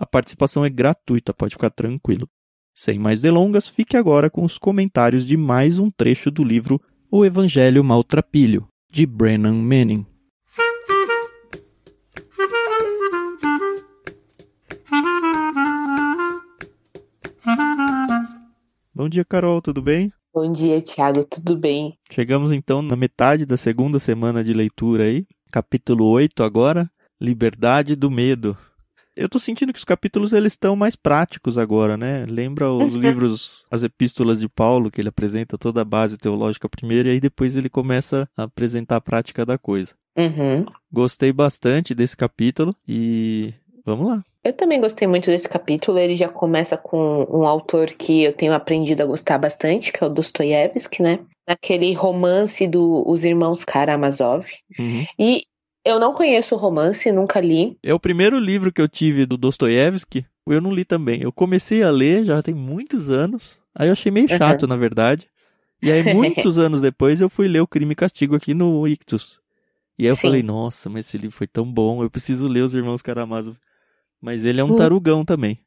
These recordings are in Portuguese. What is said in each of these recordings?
A participação é gratuita, pode ficar tranquilo. Sem mais delongas, fique agora com os comentários de mais um trecho do livro O Evangelho Maltrapilho, de Brennan Manning. Bom dia, Carol, tudo bem? Bom dia, Thiago, tudo bem? Chegamos então na metade da segunda semana de leitura aí, capítulo 8 agora, Liberdade do Medo eu tô sentindo que os capítulos eles estão mais práticos agora, né? Lembra os livros, as epístolas de Paulo, que ele apresenta toda a base teológica primeiro e aí depois ele começa a apresentar a prática da coisa. Uhum. Gostei bastante desse capítulo e vamos lá. Eu também gostei muito desse capítulo. Ele já começa com um autor que eu tenho aprendido a gostar bastante, que é o Dostoiévski, né? Aquele romance dos do, Irmãos Karamazov. Uhum. E eu não conheço o romance, nunca li. É o primeiro livro que eu tive do Dostoiévski. Eu não li também. Eu comecei a ler já tem muitos anos. Aí eu achei meio chato, uhum. na verdade. E aí, muitos anos depois, eu fui ler o Crime e Castigo aqui no Ictus. E aí eu Sim. falei, nossa, mas esse livro foi tão bom, eu preciso ler Os Irmãos Karamazov. Mas ele é um hum. tarugão também.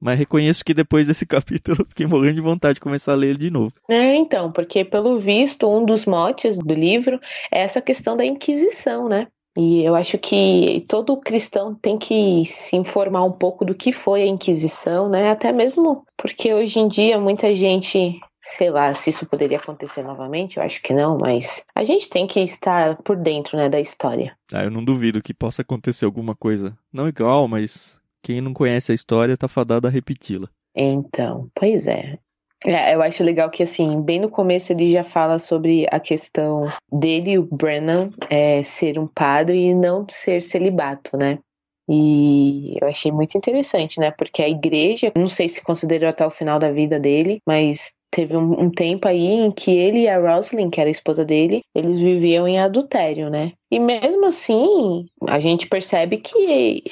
Mas reconheço que depois desse capítulo fiquei morrendo de vontade de começar a ler ele de novo. É, então, porque pelo visto, um dos motes do livro é essa questão da Inquisição, né? E eu acho que todo cristão tem que se informar um pouco do que foi a Inquisição, né? Até mesmo porque hoje em dia muita gente, sei lá, se isso poderia acontecer novamente, eu acho que não, mas a gente tem que estar por dentro, né, da história. Ah, eu não duvido que possa acontecer alguma coisa, não igual, mas quem não conhece a história tá fadado a repeti-la. Então, pois é. É, eu acho legal que, assim, bem no começo ele já fala sobre a questão dele, o Brennan, é, ser um padre e não ser celibato, né? E eu achei muito interessante, né? Porque a igreja, não sei se considerou até o final da vida dele, mas teve um, um, tempo aí em que ele e a Roslyn, que era a esposa dele, eles viviam em adultério, né? E mesmo assim, a gente percebe que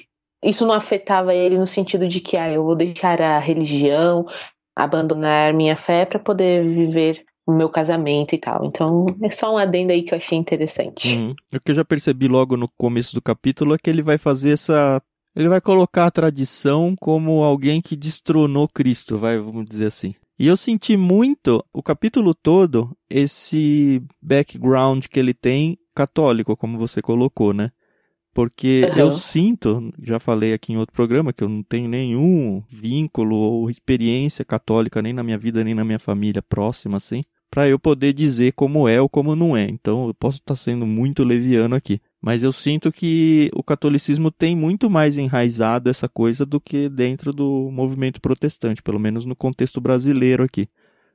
isso não afetava ele no sentido de que, ah, eu vou deixar a religião, abandonar minha fé para poder viver o meu casamento e tal. Então, é só um adendo aí que eu achei interessante. Uhum. O que eu já percebi logo no começo do capítulo é que ele vai fazer essa. Ele vai colocar a tradição como alguém que destronou Cristo, vai, vamos dizer assim. E eu senti muito, o capítulo todo, esse background que ele tem católico, como você colocou, né? Porque uhum. eu sinto, já falei aqui em outro programa, que eu não tenho nenhum vínculo ou experiência católica nem na minha vida, nem na minha família próxima, assim, para eu poder dizer como é ou como não é. Então eu posso estar sendo muito leviano aqui. Mas eu sinto que o catolicismo tem muito mais enraizado essa coisa do que dentro do movimento protestante, pelo menos no contexto brasileiro aqui.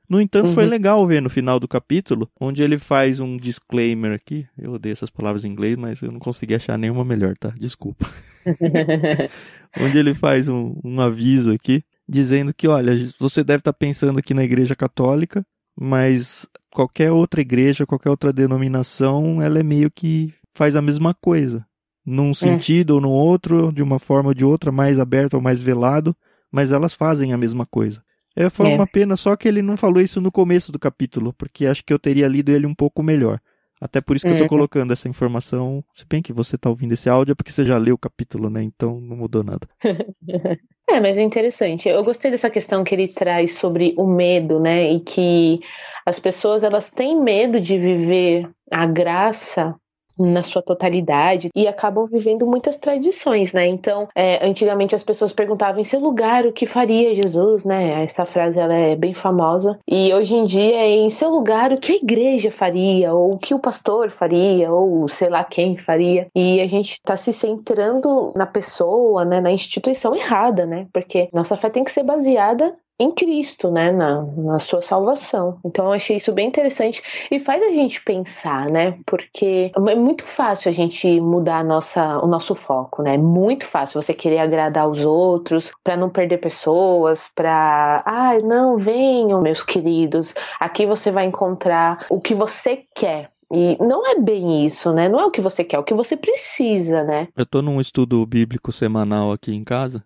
No entanto, uhum. foi legal ver no final do capítulo, onde ele faz um disclaimer aqui. Eu odeio essas palavras em inglês, mas eu não consegui achar nenhuma melhor, tá? Desculpa. onde ele faz um, um, aviso aqui, dizendo que, olha, você deve estar tá pensando aqui na Igreja Católica, mas qualquer outra igreja, qualquer outra denominação, ela é meio que faz a mesma coisa. Num é. sentido é. ou no outro, de uma forma ou de outra, mais aberto ou mais velado, mas elas fazem a mesma coisa. É, foi é. uma pena só que ele não falou isso no começo do capítulo, porque acho que eu teria lido ele um pouco melhor. Até por isso que é. eu tô uhum. colocando essa informação. Se bem que você tá ouvindo esse áudio é porque você já leu o capítulo, né? Então não mudou nada. é, mas é interessante. Eu gostei dessa questão que ele traz sobre o medo, né? E que as pessoas elas têm medo de viver a graça na sua totalidade e acabam vivendo muitas tradições, né? Então, é, antigamente as pessoas perguntavam em seu lugar o que faria Jesus, né? Essa frase ela é bem famosa e hoje em dia é em seu lugar o que a igreja faria ou o que o pastor faria ou sei lá quem faria e a gente está se centrando na pessoa, né? Na instituição errada, né? Porque nossa fé tem que ser baseada em Cristo, né, na, na sua salvação. Então eu achei isso bem interessante e faz a gente pensar, né, porque é muito fácil a gente mudar nossa, o nosso foco, né, é muito fácil você querer agradar os outros para não perder pessoas, para, ah, não, venham, meus queridos, aqui você vai encontrar o que você quer, e não é bem isso, né? Não é o que você quer, é o que você precisa, né? Eu tô num estudo bíblico semanal aqui em casa.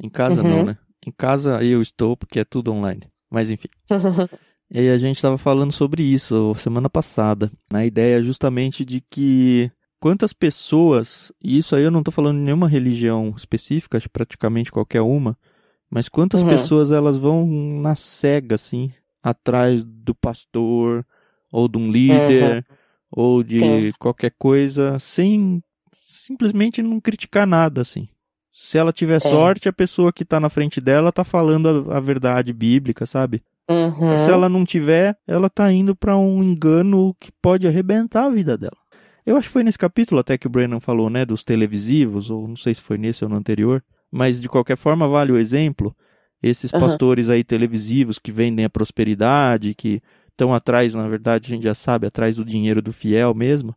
Em casa uhum. não, né? Em casa eu estou porque é tudo online. Mas enfim. e aí a gente estava falando sobre isso semana passada. Na ideia justamente de que quantas pessoas, e isso aí eu não estou falando de nenhuma religião específica, acho praticamente qualquer uma, mas quantas uhum. pessoas elas vão na cega, assim, atrás do pastor, ou de um líder, uhum ou de Sim. qualquer coisa, sem simplesmente não criticar nada, assim. Se ela tiver é. sorte, a pessoa que tá na frente dela tá falando a, a verdade bíblica, sabe? Uhum. Se ela não tiver, ela tá indo para um engano que pode arrebentar a vida dela. Eu acho que foi nesse capítulo até que o Brennan falou, né, dos televisivos, ou não sei se foi nesse ou no anterior, mas de qualquer forma vale o exemplo. Esses uhum. pastores aí televisivos que vendem a prosperidade, que estão atrás, na verdade, a gente já sabe, atrás do dinheiro do fiel mesmo.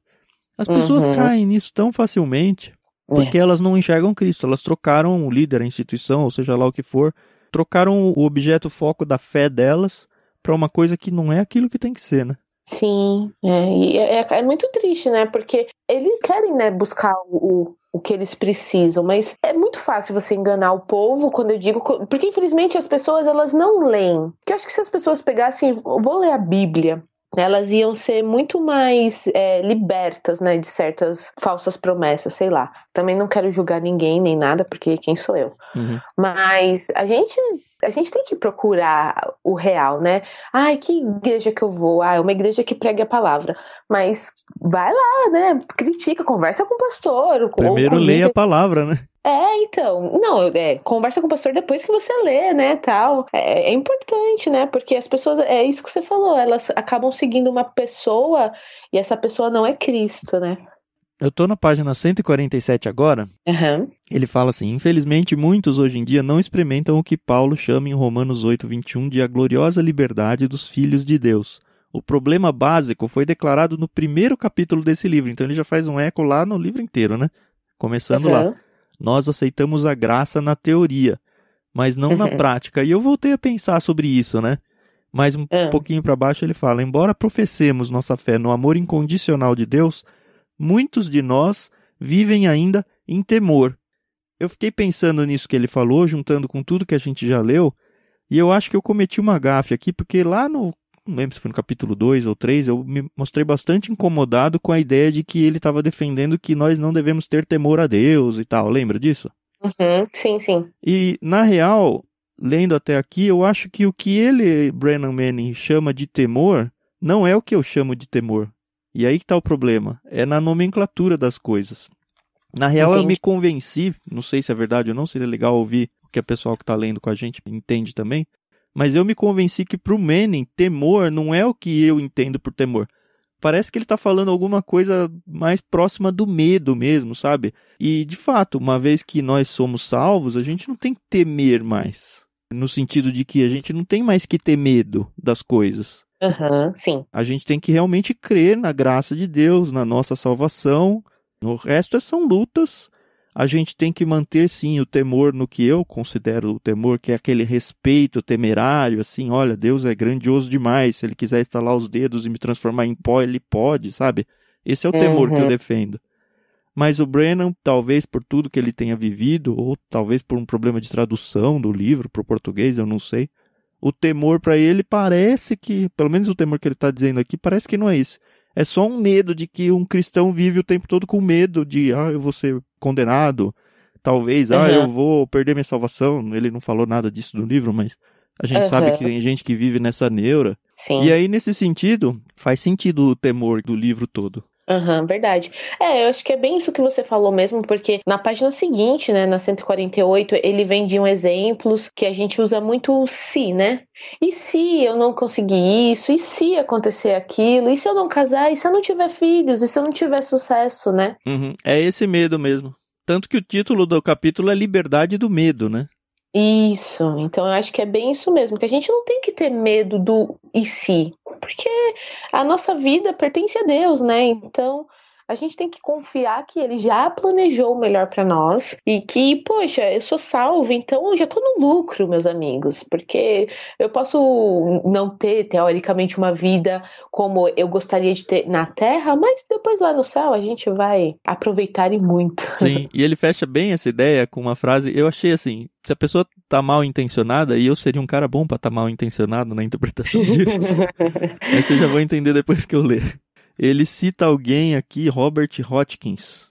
As pessoas uhum. caem nisso tão facilmente porque é. elas não enxergam Cristo, elas trocaram o líder, a instituição, ou seja lá o que for, trocaram o objeto foco da fé delas para uma coisa que não é aquilo que tem que ser, né? Sim, é, e é, é, é muito triste, né? Porque eles querem né, buscar o, o que eles precisam, mas é muito fácil você enganar o povo quando eu digo, porque infelizmente as pessoas elas não leem. Porque eu acho que se as pessoas pegassem, vou ler a Bíblia, elas iam ser muito mais é, libertas, né, de certas falsas promessas, sei lá. Também não quero julgar ninguém nem nada, porque quem sou eu? Uhum. Mas a gente a gente tem que procurar o real, né? Ai, que igreja que eu vou? Ah, é uma igreja que prega a palavra. Mas vai lá, né? Critica, conversa com o pastor. Primeiro leia a palavra, né? É, então, não, é, conversa com o pastor depois que você lê, né, tal. É, é, importante, né, porque as pessoas, é isso que você falou, elas acabam seguindo uma pessoa e essa pessoa não é Cristo, né. Eu tô na página 147 agora. Uhum. Ele fala assim: Infelizmente, muitos hoje em dia não experimentam o que Paulo chama em Romanos 8, 21 de a gloriosa liberdade dos filhos de Deus. O problema básico foi declarado no primeiro capítulo desse livro, então ele já faz um eco lá no livro inteiro, né? Começando uhum. lá. Nós aceitamos a graça na teoria, mas não uhum. na prática. E eu voltei a pensar sobre isso, né? Mais um uhum. pouquinho para baixo ele fala: Embora professemos nossa fé no amor incondicional de Deus muitos de nós vivem ainda em temor. Eu fiquei pensando nisso que ele falou, juntando com tudo que a gente já leu, e eu acho que eu cometi uma gafe aqui, porque lá no. Não lembro se foi no capítulo 2 ou 3, eu me mostrei bastante incomodado com a ideia de que ele estava defendendo que nós não devemos ter temor a Deus e tal. Lembra disso? Uhum, sim, sim. E, na real, lendo até aqui, eu acho que o que ele, Brennan Manning, chama de temor, não é o que eu chamo de temor. E aí que está o problema. É na nomenclatura das coisas. Na real, Entendi. eu me convenci, não sei se é verdade ou não, seria legal ouvir o que o pessoal que está lendo com a gente entende também, mas eu me convenci que para o Manning, temor não é o que eu entendo por temor. Parece que ele está falando alguma coisa mais próxima do medo mesmo, sabe? E, de fato, uma vez que nós somos salvos, a gente não tem que temer mais. No sentido de que a gente não tem mais que ter medo das coisas. Uhum, sim. A gente tem que realmente crer na graça de Deus, na nossa salvação. O resto são lutas. A gente tem que manter, sim, o temor no que eu considero o temor, que é aquele respeito temerário, assim, olha, Deus é grandioso demais. Se ele quiser estalar os dedos e me transformar em pó, ele pode, sabe? Esse é o temor uhum. que eu uhum. defendo. Mas o Brennan, talvez por tudo que ele tenha vivido, ou talvez por um problema de tradução do livro para o português, eu não sei, o temor para ele parece que, pelo menos o temor que ele está dizendo aqui, parece que não é isso. É só um medo de que um cristão vive o tempo todo com medo de, ah, eu vou ser condenado, talvez, uhum. ah, eu vou perder minha salvação. Ele não falou nada disso no livro, mas a gente uhum. sabe que tem gente que vive nessa neura. Sim. E aí, nesse sentido, faz sentido o temor do livro todo. Aham, uhum, verdade. É, eu acho que é bem isso que você falou mesmo, porque na página seguinte, né, na 148, ele vem de um exemplos que a gente usa muito o se, né? E se eu não conseguir isso? E se acontecer aquilo? E se eu não casar? E se eu não tiver filhos? E se eu não tiver sucesso, né? Uhum. É esse medo mesmo. Tanto que o título do capítulo é Liberdade do Medo, né? Isso, então eu acho que é bem isso mesmo, que a gente não tem que ter medo do e se, porque a nossa vida pertence a Deus, né? Então a gente tem que confiar que ele já planejou o melhor para nós e que, poxa, eu sou salvo, então eu já tô no lucro, meus amigos, porque eu posso não ter teoricamente uma vida como eu gostaria de ter na terra, mas depois lá no céu a gente vai aproveitar e muito. Sim, e ele fecha bem essa ideia com uma frase, eu achei assim, se a pessoa tá mal intencionada, e eu seria um cara bom para estar tá mal intencionado na interpretação disso. Mas você já vai entender depois que eu ler. Ele cita alguém aqui, Robert Hotchkins,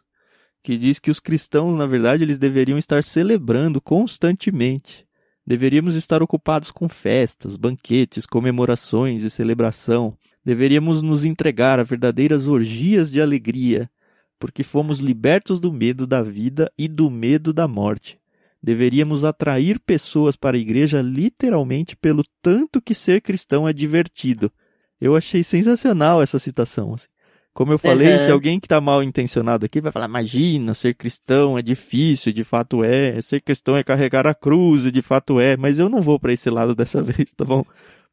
que diz que os cristãos, na verdade, eles deveriam estar celebrando constantemente. Deveríamos estar ocupados com festas, banquetes, comemorações e celebração. Deveríamos nos entregar a verdadeiras orgias de alegria, porque fomos libertos do medo da vida e do medo da morte. Deveríamos atrair pessoas para a igreja literalmente pelo tanto que ser cristão é divertido eu achei sensacional essa citação. Assim. Como eu falei, uhum. se alguém que está mal intencionado aqui vai falar, imagina, ser cristão é difícil, de fato é, ser cristão é carregar a cruz, de fato é, mas eu não vou para esse lado dessa vez, tá bom?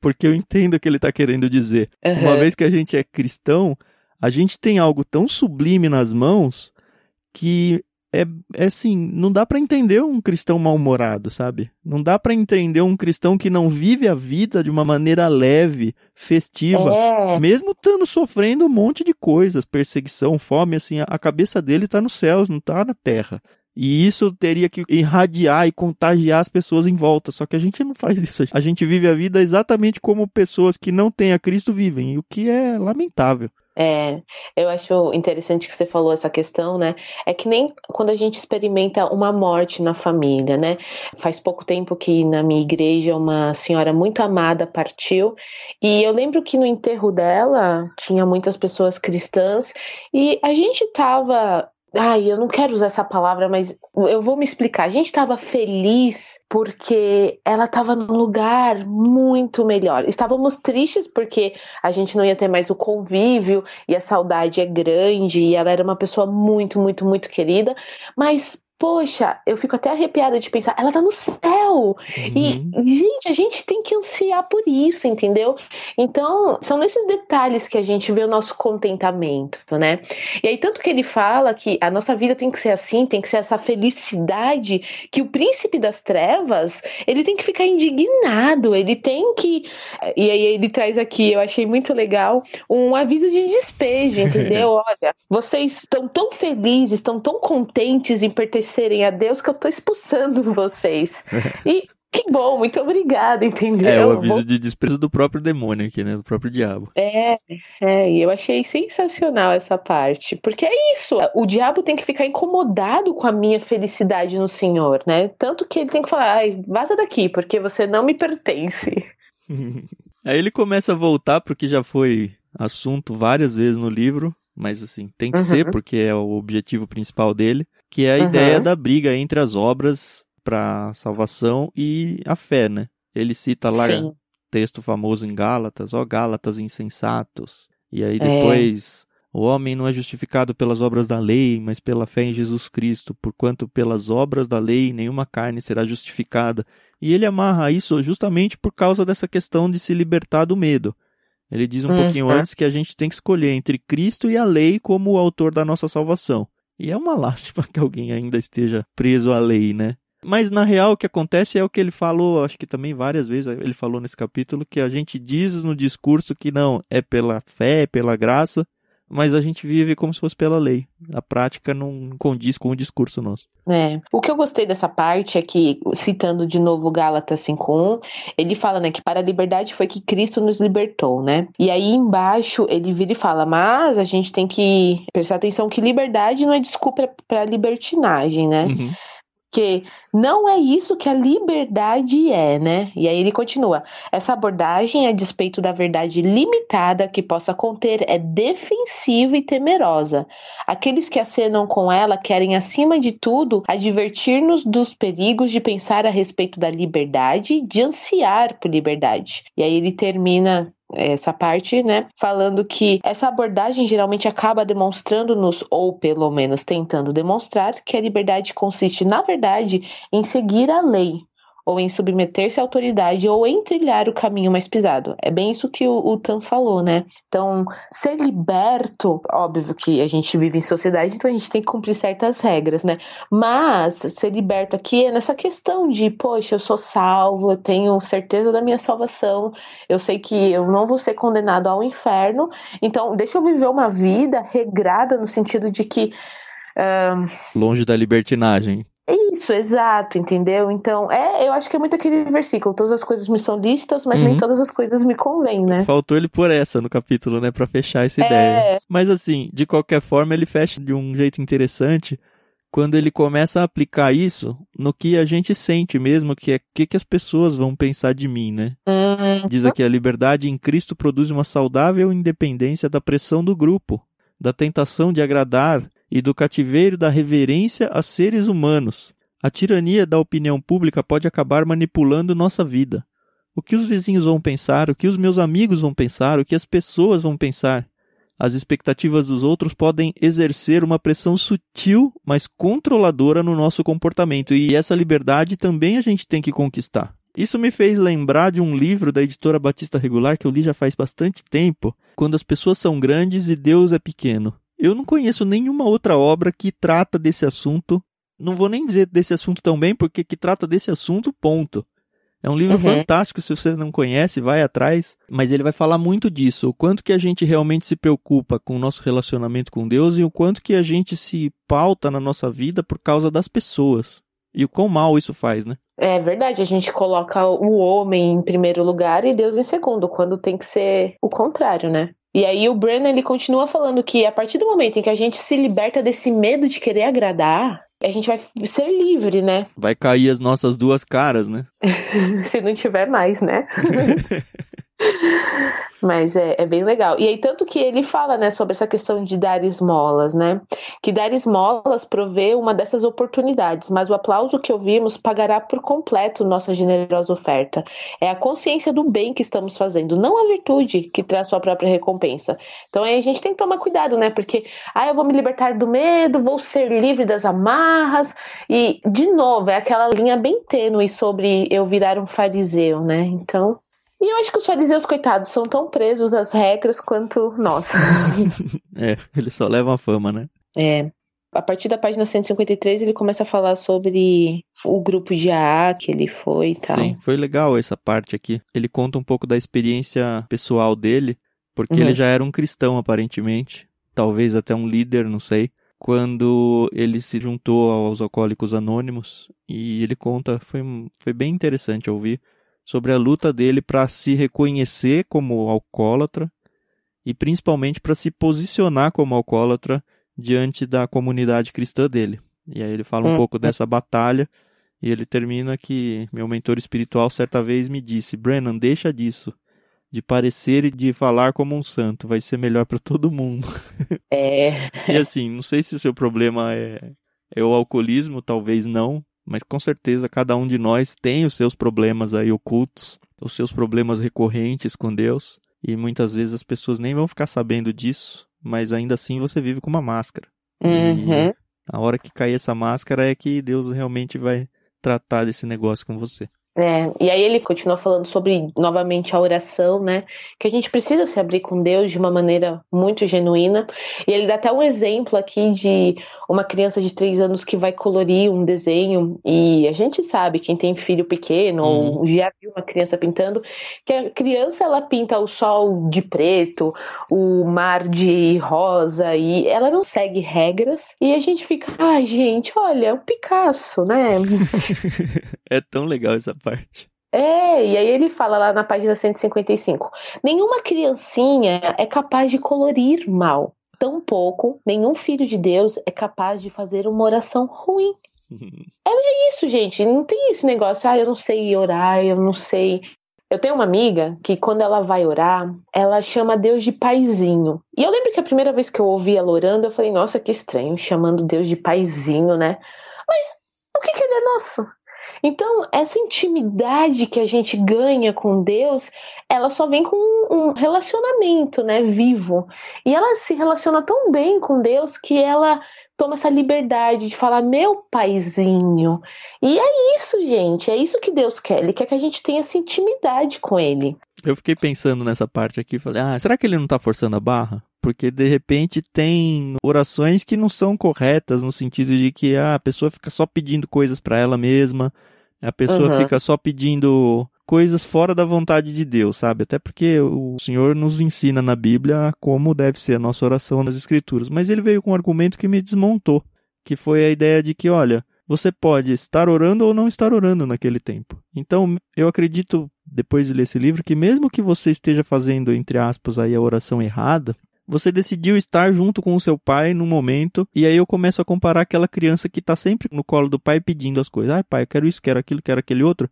Porque eu entendo o que ele está querendo dizer. Uhum. Uma vez que a gente é cristão, a gente tem algo tão sublime nas mãos que é, é assim, não dá para entender um cristão mal-humorado, sabe? Não dá para entender um cristão que não vive a vida de uma maneira leve, festiva, é. mesmo estando sofrendo um monte de coisas, perseguição, fome, assim, a cabeça dele tá nos céus, não tá na terra. E isso teria que irradiar e contagiar as pessoas em volta. Só que a gente não faz isso. A gente vive a vida exatamente como pessoas que não têm a Cristo vivem, o que é lamentável. É, eu acho interessante que você falou essa questão, né? É que nem quando a gente experimenta uma morte na família, né? Faz pouco tempo que na minha igreja uma senhora muito amada partiu e eu lembro que no enterro dela tinha muitas pessoas cristãs e a gente tava Ai, eu não quero usar essa palavra, mas eu vou me explicar. A gente estava feliz porque ela estava num lugar muito melhor. Estávamos tristes porque a gente não ia ter mais o convívio e a saudade é grande e ela era uma pessoa muito, muito, muito querida. Mas poxa, eu fico até arrepiada de pensar, ela tá no céu. Uhum. E, gente, a gente tem que ansiar por isso, entendeu? Então, são nesses detalhes que a gente vê o nosso contentamento, né? E aí, tanto que ele fala que a nossa vida tem que ser assim, tem que ser essa felicidade, que o príncipe das trevas, ele tem que ficar indignado, ele tem que. E aí, ele traz aqui, eu achei muito legal, um aviso de despejo, entendeu? Olha, vocês estão tão felizes, estão tão contentes em pertencer obedecerem a Deus que eu tô expulsando vocês. E que bom, muito obrigada, entendeu? É o aviso de desprezo do próprio demônio aqui, né? Do próprio diabo. É, é, e eu achei sensacional essa parte. Porque é isso, o diabo tem que ficar incomodado com a minha felicidade no Senhor, né? Tanto que ele tem que falar, ai, vaza daqui, porque você não me pertence. Aí ele começa a voltar porque já foi assunto várias vezes no livro, mas assim, tem que uhum. ser porque é o objetivo principal dele, que é a uhum. ideia da briga entre as obras para salvação e a fé, né? Ele cita lá Sim. texto famoso em Gálatas, ó Gálatas insensatos. E aí é. depois é. o homem não é justificado pelas obras da lei, mas pela fé em Jesus Cristo, porquanto pelas obras da lei nenhuma carne será justificada. E ele amarra isso justamente por causa dessa questão de se libertar do medo. Ele diz um uhum. pouquinho antes que a gente tem que escolher entre Cristo e a lei como o autor da nossa salvação. E é uma lástima que alguém ainda esteja preso à lei, né? Mas na real o que acontece é o que ele falou, acho que também várias vezes ele falou nesse capítulo, que a gente diz no discurso que não, é pela fé, pela graça, mas a gente vive como se fosse pela lei. A prática não condiz com o discurso nosso. É. O que eu gostei dessa parte é que, citando de novo Gálatas 5.1, ele fala, né, que para a liberdade foi que Cristo nos libertou, né? E aí embaixo ele vira e fala, mas a gente tem que prestar atenção que liberdade não é desculpa para libertinagem, né? Uhum porque não é isso que a liberdade é, né? E aí ele continua: essa abordagem, a despeito da verdade limitada que possa conter, é defensiva e temerosa. Aqueles que acenam com ela querem, acima de tudo, advertir-nos dos perigos de pensar a respeito da liberdade, de ansiar por liberdade. E aí ele termina essa parte, né, falando que essa abordagem geralmente acaba demonstrando-nos, ou pelo menos tentando demonstrar, que a liberdade consiste, na verdade, em seguir a lei, ou em submeter-se à autoridade, ou em trilhar o caminho mais pisado. É bem isso que o, o Tan falou, né? Então, ser liberto, óbvio que a gente vive em sociedade, então a gente tem que cumprir certas regras, né? Mas ser liberto aqui é nessa questão de, poxa, eu sou salvo, eu tenho certeza da minha salvação, eu sei que eu não vou ser condenado ao inferno, então deixa eu viver uma vida regrada no sentido de que. Um... Longe da libertinagem. Isso, exato, entendeu? Então, é, eu acho que é muito aquele versículo, todas as coisas me são listas, mas uhum. nem todas as coisas me convêm, né? Faltou ele por essa no capítulo, né, para fechar essa é... ideia. Mas assim, de qualquer forma, ele fecha de um jeito interessante quando ele começa a aplicar isso no que a gente sente mesmo, que é o que, que as pessoas vão pensar de mim, né? Uhum. Diz aqui, a liberdade em Cristo produz uma saudável independência da pressão do grupo, da tentação de agradar e do cativeiro da reverência a seres humanos. A tirania da opinião pública pode acabar manipulando nossa vida. O que os vizinhos vão pensar, o que os meus amigos vão pensar, o que as pessoas vão pensar. As expectativas dos outros podem exercer uma pressão sutil, mas controladora no nosso comportamento, e essa liberdade também a gente tem que conquistar. Isso me fez lembrar de um livro da editora Batista Regular que eu li já faz bastante tempo, quando as pessoas são grandes e Deus é pequeno. Eu não conheço nenhuma outra obra que trata desse assunto. Não vou nem dizer desse assunto também, porque que trata desse assunto, ponto. É um livro uhum. fantástico, se você não conhece, vai atrás. Mas ele vai falar muito disso, o quanto que a gente realmente se preocupa com o nosso relacionamento com Deus e o quanto que a gente se pauta na nossa vida por causa das pessoas. E o quão mal isso faz, né? É verdade, a gente coloca o homem em primeiro lugar e Deus em segundo, quando tem que ser o contrário, né? E aí o Brennan ele continua falando que a partir do momento em que a gente se liberta desse medo de querer agradar, a gente vai ser livre, né? Vai cair as nossas duas caras, né? se não tiver mais, né? Mas é, é, bem legal. E aí, tanto que ele fala, né, sobre essa questão de dar esmolas, né? Que dar esmolas provê uma dessas oportunidades, mas o aplauso que ouvimos pagará por completo nossa generosa oferta. É a consciência do bem que estamos fazendo, não a virtude que traz sua própria recompensa. Então aí a gente tem que tomar cuidado, né? Porque, ah, eu vou me libertar do medo, vou ser livre das amarras. E, de novo, é aquela linha bem tênue sobre eu virar um fariseu, né? Então, e eu acho que os fariseus, coitados, são tão presos às regras quanto nós. é, eles só levam a fama, né? É. A partir da página 153, ele começa a falar sobre o grupo de AA que ele foi e tal. Sim, foi legal essa parte aqui. Ele conta um pouco da experiência pessoal dele, porque uhum. ele já era um cristão, aparentemente. Talvez até um líder, não sei. Quando ele se juntou aos Alcoólicos Anônimos. E ele conta, foi, foi bem interessante ouvir sobre a luta dele para se reconhecer como alcoólatra e principalmente para se posicionar como alcoólatra diante da comunidade cristã dele. E aí ele fala um hum. pouco dessa batalha e ele termina que meu mentor espiritual certa vez me disse: "Brennan, deixa disso, de parecer e de falar como um santo, vai ser melhor para todo mundo". É. e assim, não sei se o seu problema é é o alcoolismo, talvez não, mas com certeza cada um de nós tem os seus problemas aí ocultos, os seus problemas recorrentes com Deus, e muitas vezes as pessoas nem vão ficar sabendo disso, mas ainda assim você vive com uma máscara. Uhum. a hora que cair essa máscara é que Deus realmente vai tratar desse negócio com você. É, e aí ele continua falando sobre novamente a oração, né? Que a gente precisa se abrir com Deus de uma maneira muito genuína. E ele dá até um exemplo aqui de uma criança de três anos que vai colorir um desenho. E a gente sabe, quem tem filho pequeno uhum. ou já viu uma criança pintando, que a criança ela pinta o sol de preto, o mar de rosa, e ela não segue regras. E a gente fica, ai, ah, gente, olha, o Picasso, né? é tão legal essa parte. É, e aí ele fala lá na página 155: nenhuma criancinha é capaz de colorir mal. Tampouco nenhum filho de Deus é capaz de fazer uma oração ruim. é isso, gente. Não tem esse negócio, ah, eu não sei orar, eu não sei. Eu tenho uma amiga que quando ela vai orar, ela chama Deus de paizinho. E eu lembro que a primeira vez que eu ouvi ela orando, eu falei, nossa, que estranho, chamando Deus de paizinho, né? Mas o que, que ele é nosso? Então, essa intimidade que a gente ganha com Deus, ela só vem com um relacionamento, né, vivo. E ela se relaciona tão bem com Deus que ela toma essa liberdade de falar meu paizinho. E é isso, gente, é isso que Deus quer. Ele quer que a gente tenha essa intimidade com ele. Eu fiquei pensando nessa parte aqui, falei: "Ah, será que ele não tá forçando a barra?" Porque de repente tem orações que não são corretas no sentido de que ah, a pessoa fica só pedindo coisas para ela mesma, a pessoa uhum. fica só pedindo coisas fora da vontade de Deus, sabe? Até porque o Senhor nos ensina na Bíblia como deve ser a nossa oração nas Escrituras. Mas ele veio com um argumento que me desmontou, que foi a ideia de que, olha, você pode estar orando ou não estar orando naquele tempo. Então, eu acredito, depois de ler esse livro, que mesmo que você esteja fazendo, entre aspas, aí a oração errada, você decidiu estar junto com o seu pai no momento, e aí eu começo a comparar aquela criança que está sempre no colo do pai pedindo as coisas. Ai, pai, eu quero isso, quero aquilo, quero aquele outro.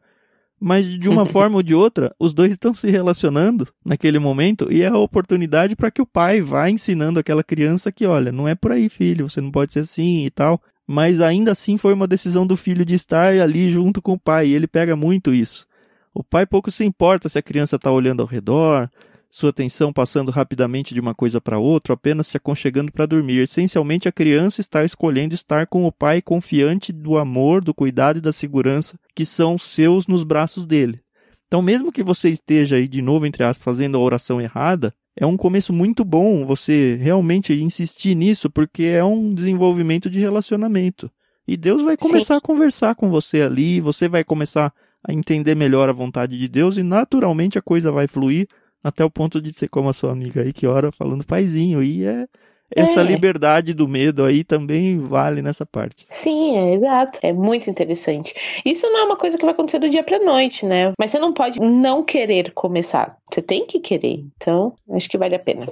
Mas de uma forma ou de outra, os dois estão se relacionando naquele momento e é a oportunidade para que o pai vá ensinando aquela criança que, olha, não é por aí, filho, você não pode ser assim e tal. Mas ainda assim foi uma decisão do filho de estar ali junto com o pai, e ele pega muito isso. O pai pouco se importa se a criança está olhando ao redor, sua atenção passando rapidamente de uma coisa para outra, apenas se aconchegando para dormir. Essencialmente, a criança está escolhendo estar com o pai confiante do amor, do cuidado e da segurança que são seus nos braços dele. Então, mesmo que você esteja aí de novo, entre aspas, fazendo a oração errada, é um começo muito bom você realmente insistir nisso, porque é um desenvolvimento de relacionamento. E Deus vai começar Sim. a conversar com você ali, você vai começar a entender melhor a vontade de Deus e naturalmente a coisa vai fluir até o ponto de ser como a sua amiga aí que ora falando paizinho. E é, essa é. liberdade do medo aí também vale nessa parte. Sim, é exato. É muito interessante. Isso não é uma coisa que vai acontecer do dia pra noite, né? Mas você não pode não querer começar. Você tem que querer. Então, acho que vale a pena.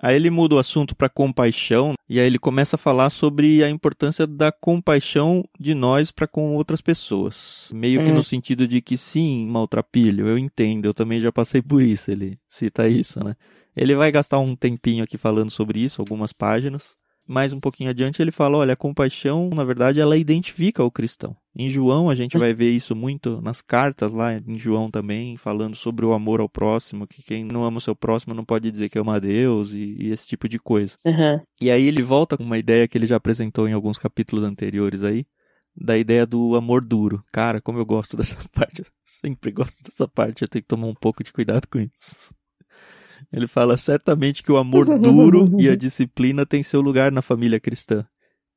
Aí ele muda o assunto para compaixão e aí ele começa a falar sobre a importância da compaixão de nós para com outras pessoas. Meio hum. que no sentido de que sim, maltrapilho, eu entendo, eu também já passei por isso. Ele cita isso, né? Ele vai gastar um tempinho aqui falando sobre isso, algumas páginas mais um pouquinho adiante, ele fala: olha, a compaixão, na verdade, ela identifica o cristão. Em João, a gente vai ver isso muito nas cartas lá em João também, falando sobre o amor ao próximo, que quem não ama o seu próximo não pode dizer que ama a Deus e, e esse tipo de coisa. Uhum. E aí ele volta com uma ideia que ele já apresentou em alguns capítulos anteriores aí, da ideia do amor duro. Cara, como eu gosto dessa parte, eu sempre gosto dessa parte, eu tenho que tomar um pouco de cuidado com isso. Ele fala certamente que o amor duro e a disciplina têm seu lugar na família cristã.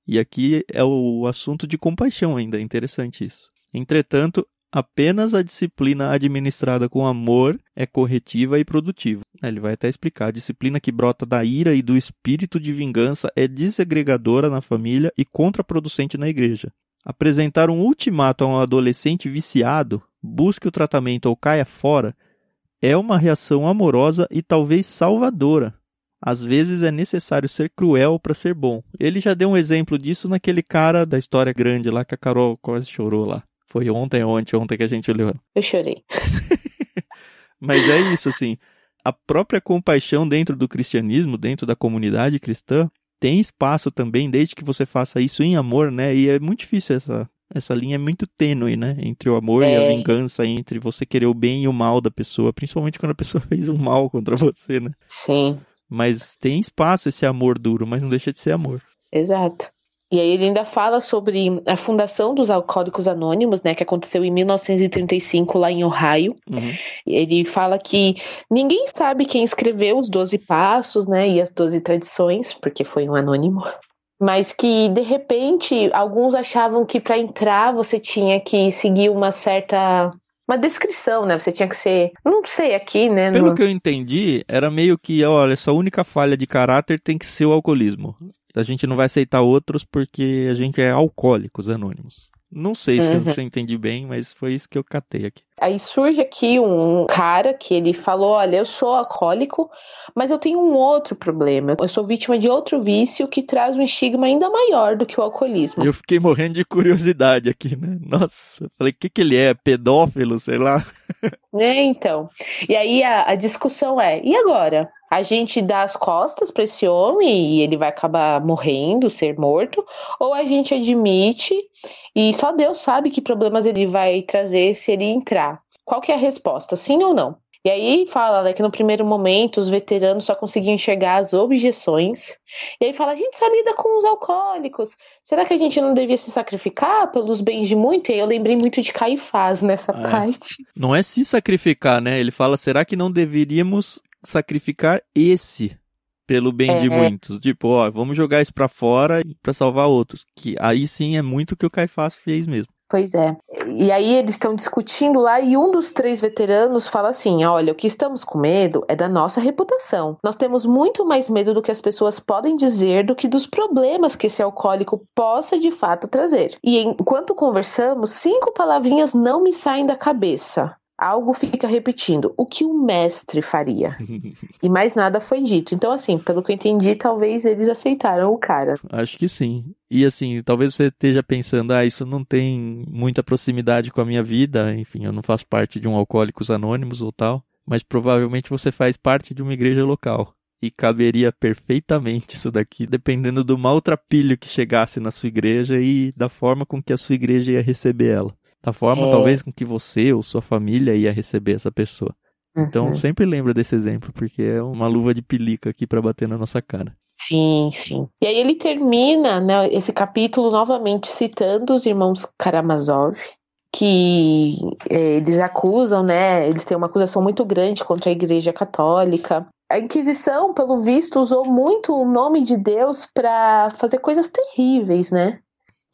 E aqui é o assunto de compaixão ainda, é interessante isso. Entretanto, apenas a disciplina administrada com amor é corretiva e produtiva. Ele vai até explicar: a disciplina que brota da ira e do espírito de vingança é desagregadora na família e contraproducente na igreja. Apresentar um ultimato a um adolescente viciado, busque o tratamento ou caia fora, é uma reação amorosa e talvez salvadora. Às vezes é necessário ser cruel para ser bom. Ele já deu um exemplo disso naquele cara da história grande lá que a Carol quase chorou lá. Foi ontem, ontem, ontem que a gente leu. Eu chorei. Mas é isso, assim. A própria compaixão dentro do cristianismo, dentro da comunidade cristã, tem espaço também, desde que você faça isso em amor, né? E é muito difícil essa, essa linha é muito tênue, né? Entre o amor é. e a é. vingança, entre você querer o bem e o mal da pessoa, principalmente quando a pessoa fez um mal contra você, né? Sim. Mas tem espaço esse amor duro, mas não deixa de ser amor. Exato. E aí ele ainda fala sobre a fundação dos Alcoólicos Anônimos, né, que aconteceu em 1935 lá em Ohio. Uhum. Ele fala que ninguém sabe quem escreveu os Doze Passos, né, e as Doze Tradições, porque foi um anônimo mas que de repente alguns achavam que para entrar você tinha que seguir uma certa uma descrição, né? Você tinha que ser, não sei aqui, né? Pelo no... que eu entendi, era meio que, olha, sua única falha de caráter tem que ser o alcoolismo. A gente não vai aceitar outros porque a gente é alcoólicos anônimos. Não sei se uhum. eu entendi bem, mas foi isso que eu catei aqui. Aí surge aqui um cara que ele falou: Olha, eu sou alcoólico, mas eu tenho um outro problema. Eu sou vítima de outro vício que traz um estigma ainda maior do que o alcoolismo. Eu fiquei morrendo de curiosidade aqui, né? Nossa, falei: O que, que ele é? Pedófilo, sei lá. É, então. E aí a, a discussão é: e agora? a gente dá as costas para esse homem e ele vai acabar morrendo, ser morto, ou a gente admite e só Deus sabe que problemas ele vai trazer se ele entrar. Qual que é a resposta, sim ou não? E aí fala né, que no primeiro momento os veteranos só conseguiam enxergar as objeções. E aí fala, a gente só lida com os alcoólicos. Será que a gente não devia se sacrificar pelos bens de muito? E aí eu lembrei muito de Caifás nessa é. parte. Não é se sacrificar, né? Ele fala, será que não deveríamos sacrificar esse pelo bem é. de muitos. Tipo, ó, vamos jogar isso pra fora para salvar outros. Que aí sim é muito o que o Caifás fez mesmo. Pois é. E aí eles estão discutindo lá e um dos três veteranos fala assim: olha, o que estamos com medo é da nossa reputação. Nós temos muito mais medo do que as pessoas podem dizer do que dos problemas que esse alcoólico possa de fato trazer. E enquanto conversamos, cinco palavrinhas não me saem da cabeça algo fica repetindo. O que o mestre faria? e mais nada foi dito. Então, assim, pelo que eu entendi, talvez eles aceitaram o cara. Acho que sim. E assim, talvez você esteja pensando, ah, isso não tem muita proximidade com a minha vida, enfim, eu não faço parte de um Alcoólicos Anônimos ou tal, mas provavelmente você faz parte de uma igreja local. E caberia perfeitamente isso daqui, dependendo do maltrapilho que chegasse na sua igreja e da forma com que a sua igreja ia receber ela da forma é. talvez com que você ou sua família ia receber essa pessoa. Então, uhum. Então sempre lembra desse exemplo, porque é uma luva de pelica aqui para bater na nossa cara. Sim, sim. E aí ele termina né, esse capítulo novamente citando os irmãos Karamazov, que é, eles acusam, né? Eles têm uma acusação muito grande contra a Igreja Católica. A Inquisição, pelo visto, usou muito o nome de Deus para fazer coisas terríveis, né?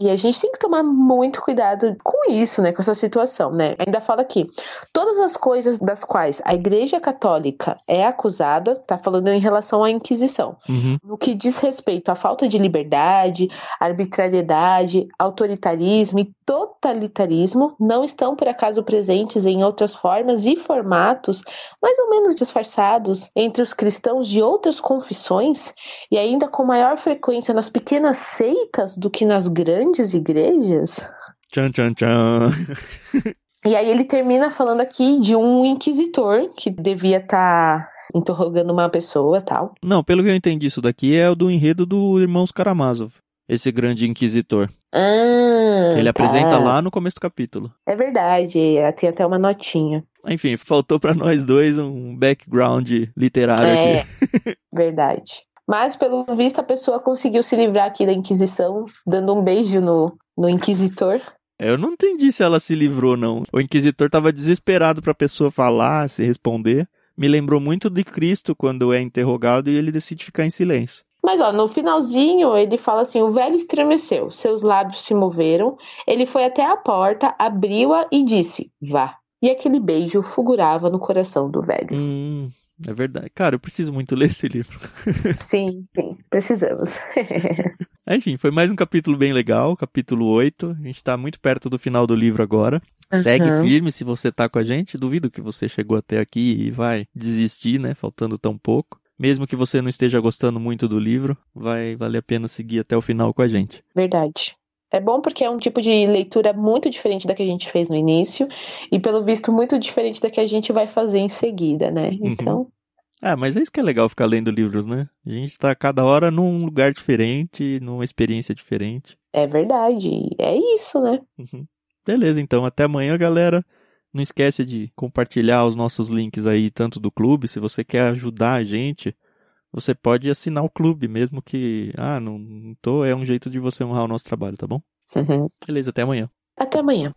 E a gente tem que tomar muito cuidado com isso, né? Com essa situação, né? Ainda fala aqui: todas as coisas das quais a Igreja Católica é acusada, tá falando em relação à Inquisição. Uhum. No que diz respeito à falta de liberdade, arbitrariedade, autoritarismo e totalitarismo, não estão por acaso presentes em outras formas e formatos mais ou menos disfarçados entre os cristãos de outras confissões e ainda com maior frequência nas pequenas seitas do que nas grandes grandes igrejas. Tchan, tchan, tchan. e aí ele termina falando aqui de um inquisitor que devia estar tá interrogando uma pessoa tal. Não, pelo que eu entendi isso daqui é o do enredo do Irmãos Karamazov. Esse grande inquisitor. Ah, ele tá. apresenta lá no começo do capítulo. É verdade, tem até uma notinha. Enfim, faltou para nós dois um background literário é, aqui. verdade. Mas, pelo visto, a pessoa conseguiu se livrar aqui da Inquisição, dando um beijo no, no Inquisitor. Eu não entendi se ela se livrou, não. O Inquisitor estava desesperado para a pessoa falar, se responder. Me lembrou muito de Cristo quando é interrogado e ele decide ficar em silêncio. Mas ó, no finalzinho ele fala assim: o velho estremeceu, seus lábios se moveram, ele foi até a porta, abriu-a e disse: vá. E aquele beijo fulgurava no coração do velho. Hum, é verdade. Cara, eu preciso muito ler esse livro. Sim, sim, precisamos. Enfim, foi mais um capítulo bem legal, capítulo 8. A gente tá muito perto do final do livro agora. Uhum. Segue firme se você tá com a gente. Duvido que você chegou até aqui e vai desistir, né? Faltando tão pouco. Mesmo que você não esteja gostando muito do livro, vai valer a pena seguir até o final com a gente. Verdade. É bom porque é um tipo de leitura muito diferente da que a gente fez no início e, pelo visto, muito diferente da que a gente vai fazer em seguida, né? Uhum. Então. Ah, mas é isso que é legal ficar lendo livros, né? A gente tá cada hora num lugar diferente, numa experiência diferente. É verdade. É isso, né? Uhum. Beleza, então. Até amanhã, galera. Não esquece de compartilhar os nossos links aí, tanto do clube, se você quer ajudar a gente, você pode assinar o clube, mesmo que, ah, não tô, é um jeito de você honrar o nosso trabalho, tá bom? Uhum. Beleza, até amanhã. Até amanhã.